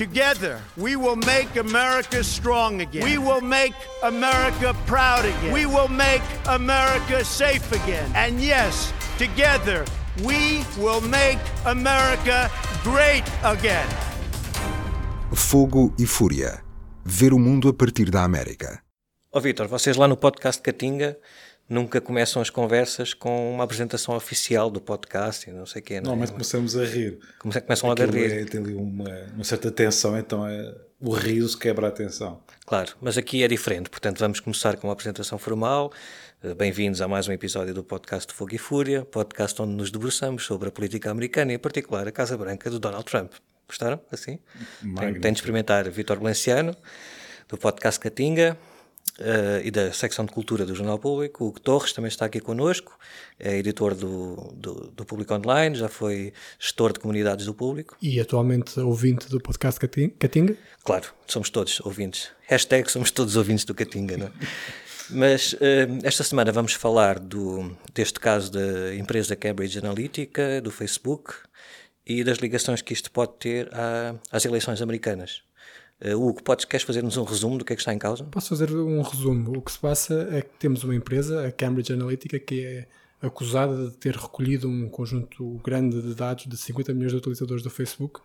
Together, we will make America strong again. We will make America proud again. We will make America safe again. And yes, together, we will make America great again. Fogo e Fúria. Ver o mundo a partir da América. Ó oh, Vitor, vocês lá no podcast Catinga nunca começam as conversas com uma apresentação oficial do podcast e não sei o quê. Não, mas começamos a rir. É que começam logo a rir? É, tem ali uma, uma, certa tensão, então é, o riso quebra a tensão. Claro, mas aqui é diferente, portanto vamos começar com uma apresentação formal. Eh, bem-vindos a mais um episódio do podcast Fogo e Fúria, podcast onde nos debruçamos sobre a política americana e em particular a Casa Branca do Donald Trump. Gostaram? Assim? Tem, tem de experimentar Vitor Valenciano, do podcast Catinga, uh, e da secção de cultura do Jornal Público. O Torres também está aqui connosco, é editor do, do, do, Público Online, já foi gestor de comunidades do público. E atualmente ouvinte do podcast Catinga? Claro, somos todos ouvintes. Hashtag somos todos ouvintes do Catinga, não é? Mas uh, esta semana vamos falar do, deste caso da empresa Cambridge Analytica, do Facebook e das ligações que isto pode ter à, às eleições americanas. Uh, Hugo, podes, queres fazer-nos um resumo do que é que está em causa? Posso fazer um resumo. O que se passa é que temos uma empresa, a Cambridge Analytica, que é acusada de ter recolhido um conjunto grande de dados de 50 milhões de utilizadores do Facebook,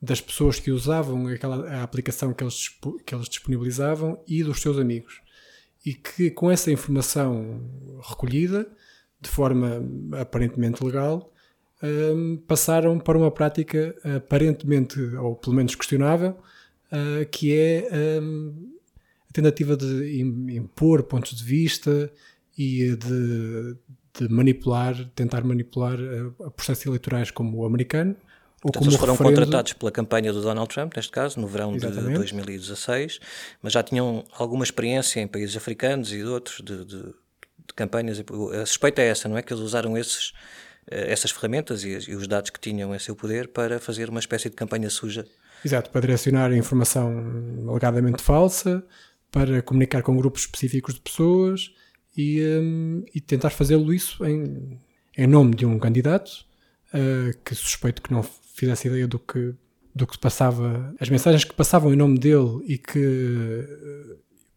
das pessoas que usavam aquela, a aplicação que eles, que eles disponibilizavam e dos seus amigos. E que com essa informação recolhida, de forma aparentemente legal, um, passaram para uma prática aparentemente, ou pelo menos questionável, uh, que é um, a tentativa de impor pontos de vista e de, de manipular, tentar manipular uh, processos eleitorais como o americano. Ou Portanto, eles foram referendo... contratados pela campanha do Donald Trump, neste caso, no verão Exatamente. de 2016, mas já tinham alguma experiência em países africanos e de outros de, de, de campanhas. A suspeita é essa, não é? Que eles usaram esses, eh, essas ferramentas e os dados que tinham em seu poder para fazer uma espécie de campanha suja Exato, para direcionar informação alegadamente falsa, para comunicar com grupos específicos de pessoas e, um, e tentar fazê-lo isso em, em nome de um candidato uh, que suspeito que não fizesse ideia do que, do que passava, as mensagens que passavam em nome dele e que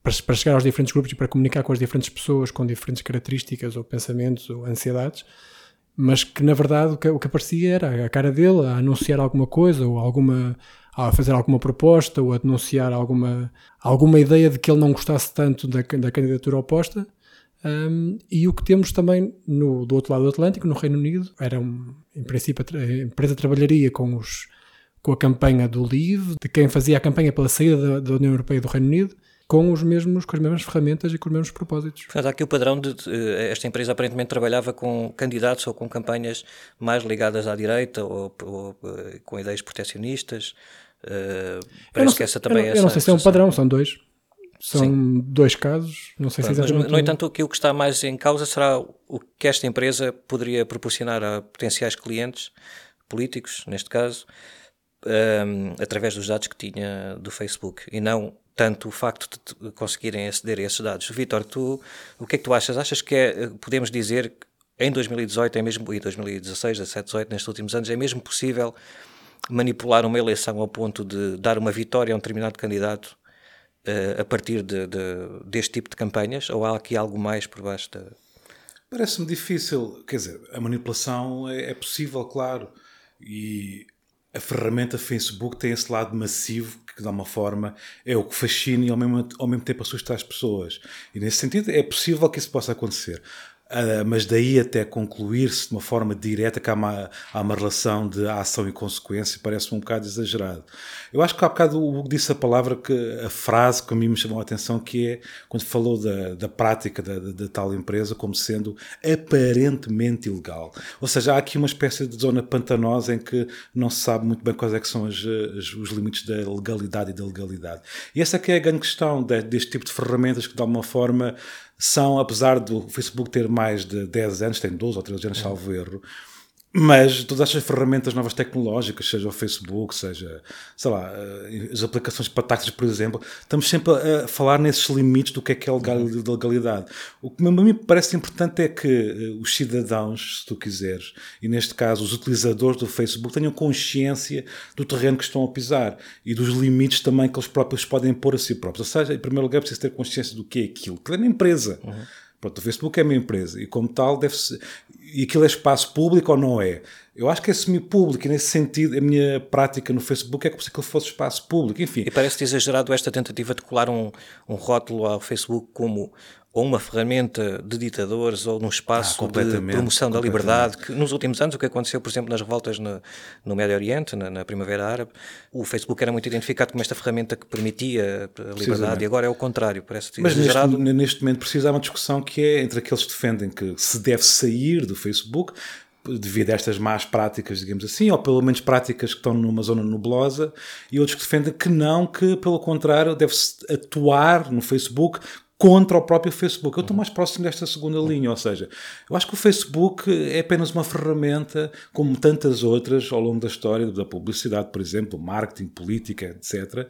para, para chegar aos diferentes grupos e para comunicar com as diferentes pessoas com diferentes características ou pensamentos ou ansiedades mas que na verdade o que, o que aparecia era a cara dele a anunciar alguma coisa ou alguma a fazer alguma proposta ou a denunciar alguma, alguma ideia de que ele não gostasse tanto da, da candidatura oposta. Um, e o que temos também no, do outro lado do Atlântico, no Reino Unido, era um, em princípio a empresa trabalharia com, os, com a campanha do Leave, de quem fazia a campanha pela saída da, da União Europeia e do Reino Unido, com os mesmos com as mesmas ferramentas e com os mesmos propósitos. Portanto, há aqui o padrão de, de, esta empresa aparentemente trabalhava com candidatos ou com campanhas mais ligadas à direita ou, ou, eh, com ideias proteccionistas Uh, parece sei, que essa também eu, é Eu não sei se é um padrão, são dois. São Sim. dois casos, não sei Pronto, se exatamente. Mas, no entanto, aquilo que está mais em causa será o que esta empresa poderia proporcionar a potenciais clientes políticos, neste caso, um, ehm, através dos dados que tinha do Facebook e não tanto o facto de conseguirem aceder a esses dados. Vitor, tu, o que é que tu achas? Achas que é, podemos dizer que em 2018 é mesmo, e 2016, 17, 18, nestes últimos anos, é mesmo possível manipular uma eleição ao ponto de dar uma vitória a um determinado candidato uh, a partir de, de, deste tipo de campanhas? Ou há aqui algo mais por baixo da. Parece-me difícil. Quer dizer, a manipulação é, é possível, claro. E a ferramenta Facebook tem esse lado massivo que, de uma forma, é o que fascina e ao mesmo, ao mesmo tempo assusta as pessoas. E nesse sentido, é possível que isso possa acontecer. Uh, mas daí até concluir-se de uma forma direta que há uma, há uma relação de ação e consequência parece-me um bocado exagerado. Eu acho que há bocado o Hugo disse a palavra, que a frase que a mim me chamou a atenção, que é quando falou da, da prática da, da, da tal empresa como sendo aparentemente ilegal. Ou seja, há aqui uma espécie de zona pantanosa em que não se sabe muito bem quais é que são as, as, os limites da legalidade e da legalidade. E essa é que é a grande questão de, deste tipo de ferramentas que de alguma forma são, apesar do Facebook ter mais de 10 anos, tem 12 ou 13 anos, salvo erro, Mas todas estas ferramentas novas tecnológicas, seja o Facebook, seja, sei lá, eh, as aplicações para táxis, por exemplo, estamos sempre a falar nesses limites do que é que é legalidade. O que a mim parece importante é que eh, os cidadãos, se tu quiseres, e neste caso os utilizadores do Facebook, tenham consciência do terreno que estão a pisar e dos limites também que eles próprios podem pôr a si próprios. Ou seja, em primeiro lugar, preciso ter consciência do que é aquilo, que é uma empresa. Uhum. Pronto, o Facebook é uma empresa e, como tal, deve-se e aquilo é espaço público ou não é? Eu acho que é semi-público e, nesse sentido, a minha prática no Facebook é como se aquilo fosse espaço público, enfim. E parece-te exagerado esta tentativa de colar um, um rótulo ao Facebook como ou uma ferramenta de ditadores ou num espaço ah, de promoção da liberdade, que nos últimos anos, o que aconteceu, por exemplo, nas revoltas no, no Médio Oriente, na, na, Primavera Árabe, o Facebook era muito identificado como esta ferramenta que permitia a liberdade e agora é o contrário, parece Mas exagerado. Neste, neste momento precisa uma discussão que é entre aqueles que defendem que se deve sair do Facebook, devido a estas más práticas, digamos assim, ou pelo menos práticas que estão numa zona nublosa, e outros que defendem que não, que pelo contrário deve-se atuar no Facebook contra o próprio Facebook. Eu estou mais próximo desta segunda linha, ou seja, eu acho que o Facebook é apenas uma ferramenta, como tantas outras ao longo da história da publicidade, por exemplo, marketing, política, etc.,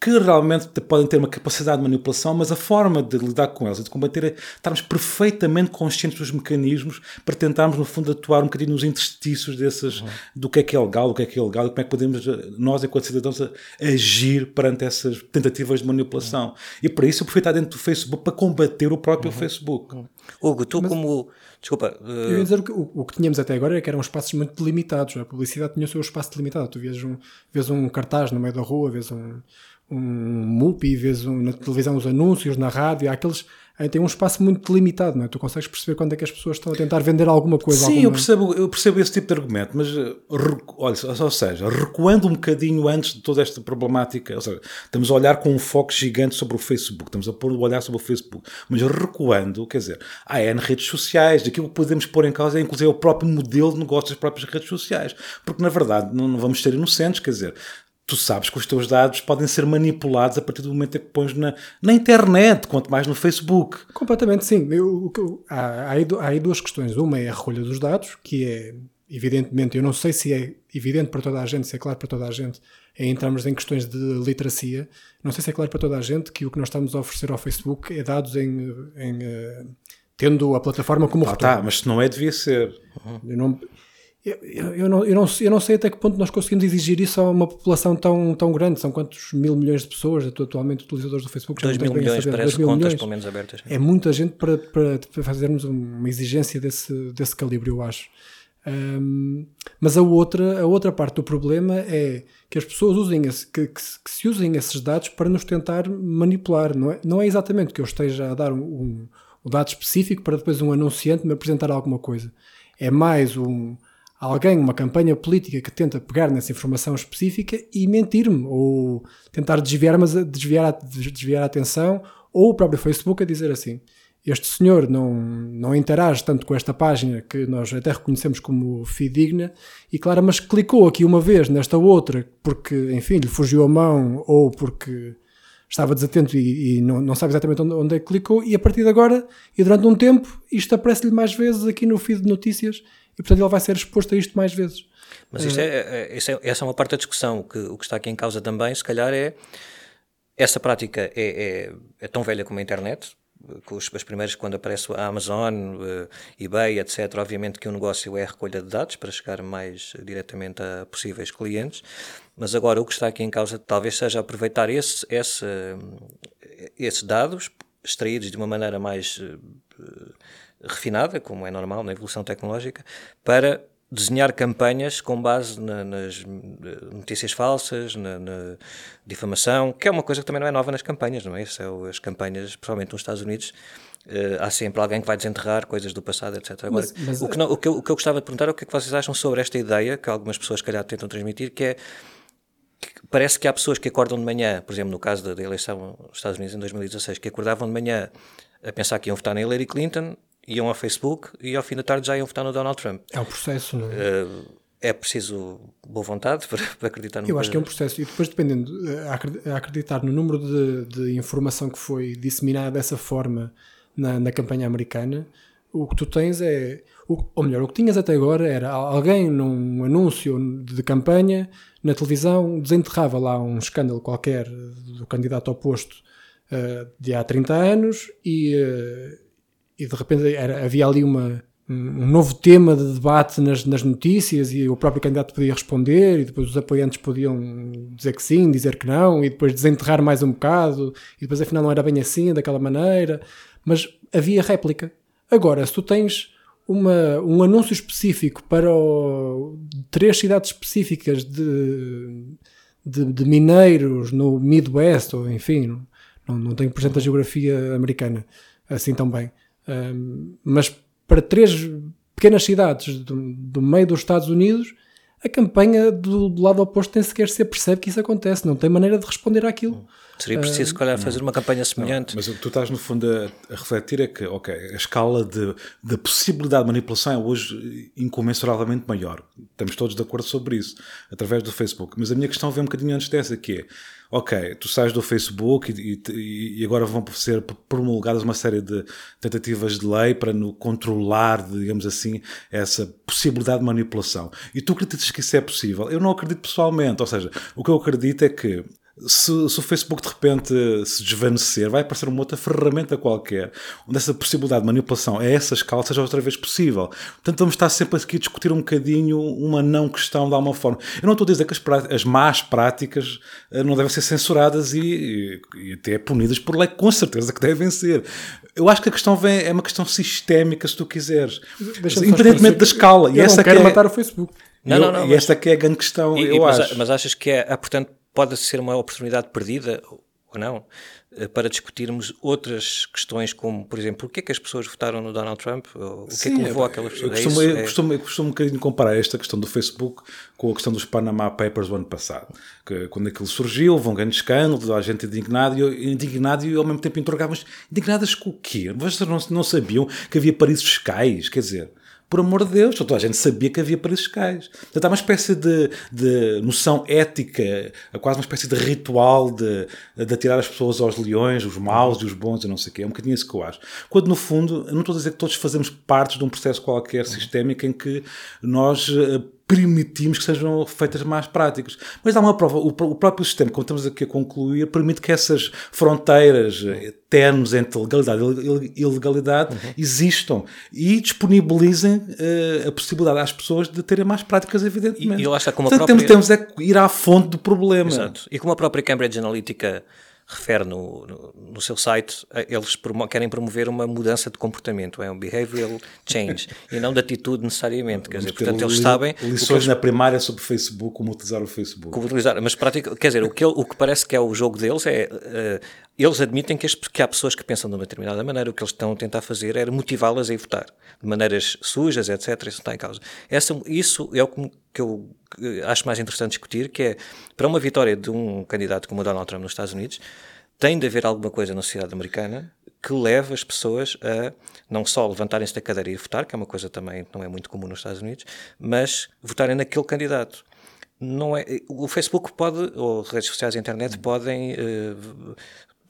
que realmente podem ter uma capacidade de manipulação, mas a forma de lidar com elas e de combater é estarmos perfeitamente conscientes dos mecanismos para tentarmos, no fundo, atuar um bocadinho nos interstícios desses, uhum. do que é que é legal, do que é que é ilegal, e como é que podemos, nós, enquanto cidadãos, agir perante essas tentativas de manipulação. Uhum. E para isso eu prefiro estar dentro do Facebook para combater o próprio uhum. Facebook. Uhum. Hugo, tu mas... como Desculpa. Uh... Eu ia dizer que o, o, que tínhamos até agora era que eram espaços muito delimitados. A publicidade tinha o seu espaço delimitado. Tu vês um, vês um cartaz no meio da rua, vês um, um MUPI, vês um, na televisão os anúncios, na rádio, há aqueles tem um espaço muito limitado, não é? Tu consegues perceber quando é que as pessoas estão a tentar vender alguma coisa. Sim, alguma... eu, percebo, eu percebo esse tipo de argumento, mas eh, olha, ou seja, recuando um bocadinho antes de toda esta problemática, ou seja, estamos a olhar com um foco gigante sobre o Facebook, estamos a pôr o olhar sobre o Facebook, mas recuando, quer dizer, há N redes sociais, aquilo que podemos pôr em causa é inclusive o próprio modelo de negócio das próprias redes sociais, porque na verdade não, não vamos ser inocentes, quer dizer, tu sabes que os teus dados podem ser manipulados a partir do momento em que pões na, na internet, quanto mais no Facebook. Completamente, sim. Eu, eu, há, há, aí, duas questões. Uma é a recolha dos dados, que é, evidentemente, eu não sei se é evidente para toda a gente, se é claro para toda a gente, é entramos em questões de literacia. Não sei se é claro para toda a gente que o que nós estamos a oferecer ao Facebook é dados em, em uh, tendo a plataforma como ah, Tá, mas se não é, devia ser. Uhum. Eu não, eu, eu, não, eu, não, eu não sei até que ponto nós conseguimos exigir isso a uma população tão, tão grande. São quantos mil milhões de pessoas atualmente utilizadores do Facebook? 2 mil milhões, parece mil contas milhões. pelo menos abertas. É muita gente para, para, para, fazermos uma exigência desse, desse calibre, eu acho. Um, mas a outra, a outra parte do problema é que as pessoas usem esse, que, que, que, se usem esses dados para nos tentar manipular. Não é, não é exatamente que eu esteja a dar um, um, um dado específico para depois um anunciante me apresentar alguma coisa. É mais um alguém, uma campanha política que tenta pegar nessa informação específica e mentir-me, ou tentar desviar, mas desviar, a, desviar a atenção, ou o próprio Facebook a dizer assim: este senhor não, não interage tanto com esta página que nós até reconhecemos como fidedigna, e claro, mas clicou aqui uma vez nesta outra porque, enfim, lhe fugiu a mão ou porque estava desatento e, e não, não, sabe exatamente onde, onde é que clicou, e a partir de agora, e durante um tempo, isto aparece-lhe mais vezes aqui no feed de notícias e portanto ele vai ser exposto a isto mais vezes. Mas isto é, é, é, essa é uma parte da discussão. que, o que está aqui em causa também, se calhar, é essa prática é, é, é tão velha como a internet. Com os, as primeiras, quando aparece a Amazon, uh, eBay, etc., obviamente que o negócio é a recolha de dados para chegar mais diretamente a possíveis clientes, mas agora o que está aqui em causa talvez seja aproveitar esse, esse, esses dados extraídos de uma maneira mais uh, refinada, como é normal na evolução tecnológica, para desenhar campanhas com base na, nas notícias falsas, na, na, difamação, que é uma coisa que também não é nova nas campanhas, não é? Isso é as campanhas, principalmente nos Estados Unidos, uh, há sempre alguém que vai desenterrar coisas do passado, etc. Agora, mas, mas, o, que não, o, que eu, o, que eu, gostava de perguntar é o que é que vocês acham sobre esta ideia, que algumas pessoas, calhar, tentam transmitir, que é que parece que há pessoas que acordam de manhã, por exemplo, no caso da, da eleição nos Estados Unidos em 2016, que acordavam de manhã a pensar que iam votar na Hillary Clinton iam ao Facebook e ao fim da tarde já iam votar no Donald Trump. É um processo, não é? Uh, é preciso boa vontade para, para acreditar no Eu acho que é um processo. E depois, dependendo, eh, a acreditar no número de, de informação que foi disseminada dessa forma na, na campanha americana, o que tu tens é. Ou melhor, o que tinhas até agora era alguém num anúncio de campanha na televisão desenterrava lá um escândalo qualquer do candidato oposto uh, de há 30 anos e, uh, e de repente era, havia ali uma, um novo tema de debate nas, nas notícias e o próprio candidato podia responder e depois os apoiantes podiam dizer que sim, dizer que não e depois desenterrar mais um bocado e depois afinal não era bem assim, daquela maneira. Mas havia réplica. Agora se tu tens uma, um anúncio específico para o, três cidades específicas de, de, de, mineiros no Midwest, ou enfim, não, não tenho presente a geografia americana assim tão bem, um, mas para três pequenas cidades do, do meio dos Estados Unidos a campanha do, do, lado oposto nem sequer se percebe que isso acontece, não tem maneira de responder àquilo. Seria preciso, se calhar, fazer uma campanha semelhante. Não, mas o que tu estás, no fundo, a, a, refletir é que, ok, a escala de, de possibilidade de manipulação é hoje incomensuravelmente maior. Estamos todos de acordo sobre isso, através do Facebook. Mas a minha questão vem um bocadinho antes dessa, que é, ok, tu sais do Facebook e, e, e, agora vão ser promulgadas uma série de tentativas de lei para no controlar, digamos assim, essa possibilidade de manipulação. E tu acreditas que isso é possível? Eu não acredito pessoalmente, ou seja, o que eu acredito é que se, se, o Facebook de repente se desvanecer, vai aparecer uma outra ferramenta qualquer, onde essa possibilidade de manipulação a essa escala seja outra vez possível. Portanto, vamos estar sempre aqui a discutir um bocadinho uma não questão de alguma forma. Eu não estou a dizer que as, as más práticas eh, não devem ser censuradas e, e, até punidas por lei, com certeza que devem ser. Eu acho que a questão vem, é uma questão sistémica, se tu quiseres, independentemente da escala. Eu e essa não quero é, matar o Facebook. Não, não, não, e esta que é a grande questão, e, eu mas, acho. Mas achas que é, portanto, pode ser uma oportunidade perdida ou não eh, para discutirmos outras questões como, por exemplo, o que é que as pessoas votaram no Donald Trump? O que Sim, é que levou aquelas pessoas eu costumo, eu, costumo, eu costumo um bocadinho comparar esta questão do Facebook com a questão dos Panama Papers do ano passado. Que, quando aquilo surgiu, houve um grande escândalo, a gente indignado e, indignado e ao mesmo tempo interrogávamos indignadas com o quê? Vocês não, não sabiam que havia paraísos fiscais? Quer dizer, por amor de Deus, toda a gente sabia que havia paraísos fiscais. Portanto, há uma espécie de, de noção ética, quase uma espécie de ritual de, de atirar as pessoas aos leões, os maus e os bons e não sei o quê. É um bocadinho isso que eu acho. Quando, no fundo, não estou a dizer que todos fazemos parte de um processo qualquer sistémico em que nós eh, permitimos que sejam feitas mais práticas. Mas há uma prova, o, próprio sistema, como estamos aqui a concluir, permite que essas fronteiras eh, termos entre legalidade e ilegalidade uhum. existam e disponibilizem uh, a possibilidade às pessoas de terem mais práticas, evidentemente. E, e lá está como a própria... temos, temos é ir à fonte do problema. Exato. E como a própria Cambridge Analytica refere no, no, no, seu site, eh, eles promo querem promover uma mudança de comportamento, é um behavioral change, e não de atitude necessariamente. Quer dizer, portanto, eles sabem. Lições eles, na primária sobre Facebook, como utilizar o Facebook. Como utilizar, mas prática, quer dizer, o que, o que parece que é o jogo deles é. Uh, eles admitem que, as, que, há pessoas que pensam de uma determinada maneira, o que eles estão a tentar fazer é motivá-las a ir votar, de maneiras sujas, etc. Isso está em causa. Essa, isso é o que, que eu acho mais interessante discutir, que é, para uma vitória de um candidato como o Donald Trump nos Estados Unidos, tem de haver alguma coisa na sociedade americana que leve as pessoas a não só levantarem-se da cadeira e votar, que é uma coisa também não é muito comum nos Estados Unidos, mas votarem naquele candidato. Não é, o Facebook pode, ou redes sociais e internet podem uh,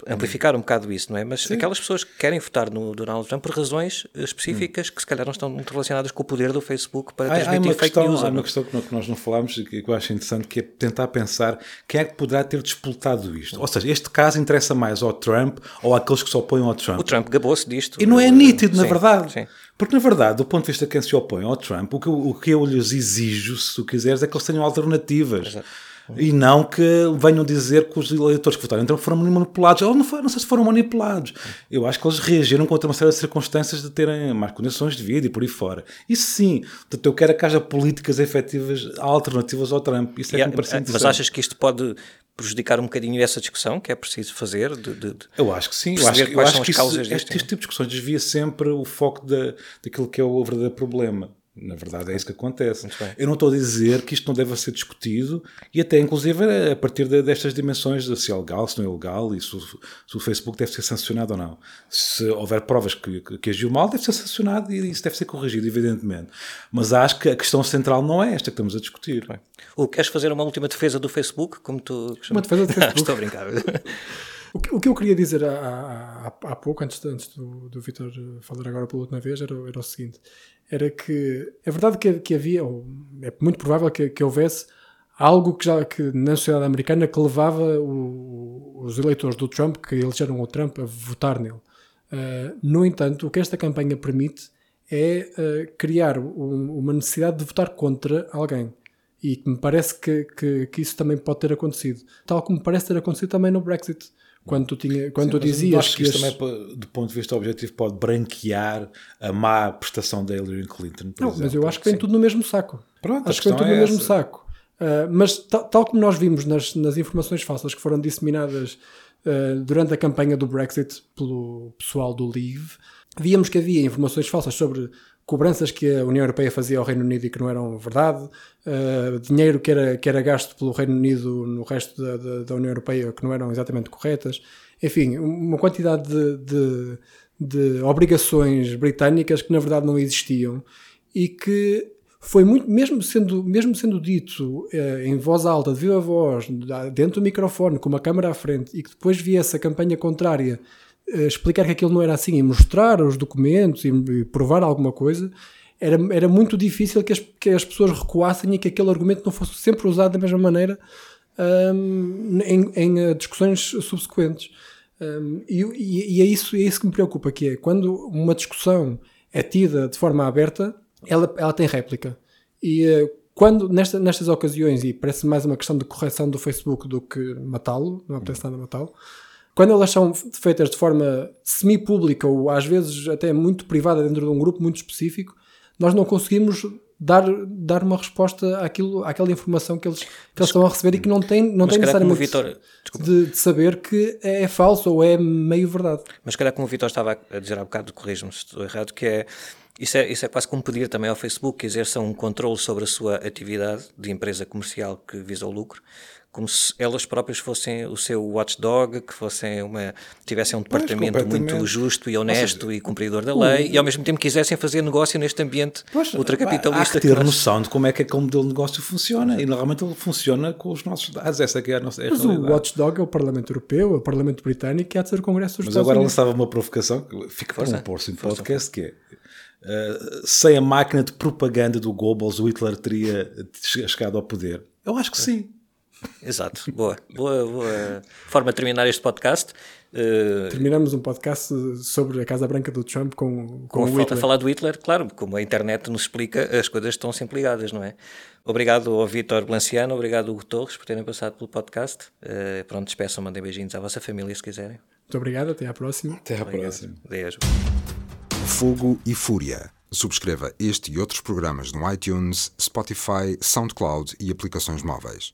amplificar um bocado isso, não é? Mas Sim. aquelas pessoas que querem votar no Donald Trump por razões específicas hum. que se calhar não estão muito relacionadas com o poder do Facebook para transmitir há, há fake questão, news. Há uma questão que nós não falámos e que eu acho interessante que é tentar pensar quem é que poderá ter disputado isto. Ou seja, este caso interessa mais ao Trump ou àqueles que se opõem ao Trump. O Trump gabou-se disto. E não é nítido, na sim, verdade. Sim. Porque, na verdade, do ponto de vista de quem se opõe ao Trump, o que, eu, o que eu lhes exijo, se tu quiseres, é que eles tenham alternativas. Exato e não que venham dizer que os eleitores que votaram então foram manipulados. Ou não, foi, não sei se foram manipulados. Eu acho que eles reagiram contra uma série de circunstâncias de terem mais condições de vida e por aí fora. Isso sim. Portanto, eu quero que haja políticas efetivas alternativas ao Trump. Isso é que me parece Mas achas que isto pode prejudicar um bocadinho essa discussão que é preciso fazer? De, de, de eu acho que sim. Eu acho, eu acho que isso, este, este, tipo de discussões desvia sempre o foco da, daquilo que é o verdadeiro problema. Na verdade, é isso que acontece. Eu não estou a dizer que isto não deve ser discutido e até, inclusive, a partir de, destas dimensões de se é legal, se não é legal e se, se, o Facebook deve ser sancionado ou não. Se houver provas que, que, agiu mal, deve ser sancionado e isso deve ser corrigido, evidentemente. Mas acho que a questão central não é esta que estamos a discutir. Bem. queres fazer uma última defesa do Facebook? Como tu... Uma defesa do Facebook? Estou a brincar. O que, o que eu queria dizer há, há, há pouco, antes, antes do, do Vitor falar agora pela última vez, era, era o seguinte: era que é verdade que, que havia, ou é muito provável que, que houvesse algo que já que na sociedade americana que levava o, os eleitores do Trump, que elegeram o Trump, a votar nele. Uh, no entanto, o que esta campanha permite é uh, criar um, uma necessidade de votar contra alguém. E me parece que, que, que, isso também pode ter acontecido. Tal como parece ter acontecido também no Brexit. Quando tu, tinha, quando Sim, tu dizias acho que, que isto as... também, do ponto de vista objetivo, pode branquear a má prestação da Hillary Clinton. não, exemplo. mas eu acho que vem Sim. tudo no mesmo saco. Pronto, acho que vem tudo é no mesmo saco. Uh, mas tal, tal, como nós vimos nas, nas informações falsas que foram disseminadas uh, durante a campanha do Brexit pelo pessoal do Leave, víamos que havia informações falsas sobre cobranças que a União Europeia fazia ao Reino Unido e que não eram verdade, uh, dinheiro que era, que era gasto pelo Reino Unido no resto da, da, da, União Europeia que não eram exatamente corretas. Enfim, uma quantidade de, de, de obrigações britânicas que na verdade não existiam e que foi muito, mesmo sendo, mesmo sendo dito eh, em voz alta, de viva voz, dentro do microfone, com uma câmera à frente, e que depois viesse a campanha contrária explicar que aquilo não era assim e mostrar os documentos e, e provar alguma coisa, era, era muito difícil que as, que as pessoas recuassem e que aquele argumento não fosse sempre usado da mesma maneira um, em, em, eh, discussões subsequentes. Um, e, e, é, isso, é isso que me preocupa, que é quando uma discussão é tida de forma aberta, ela, ela tem réplica. E uh, quando, nesta, nestas ocasiões, e parece mais uma questão de correção do Facebook do que matá-lo, não apetece nada matá-lo, quando elas são feitas de forma semi-pública ou às vezes até muito privada dentro de um grupo muito específico, nós não conseguimos dar, dar uma resposta àquilo, àquela informação que eles, que eles estão a receber e que não tem, não tem necessariamente Vitor, de, de, saber que é falso ou é meio verdade. Mas calhar como o Vitor estava a dizer há bocado, corrijo-me se estou errado, que é isso, é isso é quase como pedir também ao Facebook que exerça um controle sobre a sua atividade de empresa comercial que visa o lucro, como se elas próprias fossem o seu watchdog, que fossem uma, tivessem um departamento pois, muito justo e honesto seja, e cumpridor da lei, e ao mesmo tempo quisessem fazer negócio neste ambiente pois, ultracapitalista. Há que ter que nós... noção de como é que aquele modelo de negócio funciona, e normalmente ele funciona com os nossos dados, essa é a nossa é a Mas realidade. o watchdog é o Parlamento Europeu, é o Parlamento Britânico, e há de ser o Congresso dos Mas agora lançava uma provocação, que fica para um pôr-se em podcast, que é Uh, sem a máquina de propaganda do Goebbels, o Hitler teria chegado ao poder? Eu acho que sim. Exato, boa, boa, boa forma de terminar este podcast. Uh, Terminamos um podcast sobre a Casa Branca do Trump com, com, com o Hitler. a falar do Hitler, claro, como a internet nos explica, as coisas estão sempre ligadas, não é? Obrigado ao Vitor Blanciano, obrigado ao Hugo Torres por terem passado pelo podcast. Uh, pronto, despeçam, mandem beijinhos à vossa família se quiserem. Muito obrigado, até à próxima. Até à obrigado. próxima. Beijo. Fogo e Fúria. Subscreva este e outros programas no iTunes, Spotify, SoundCloud e aplicações móveis.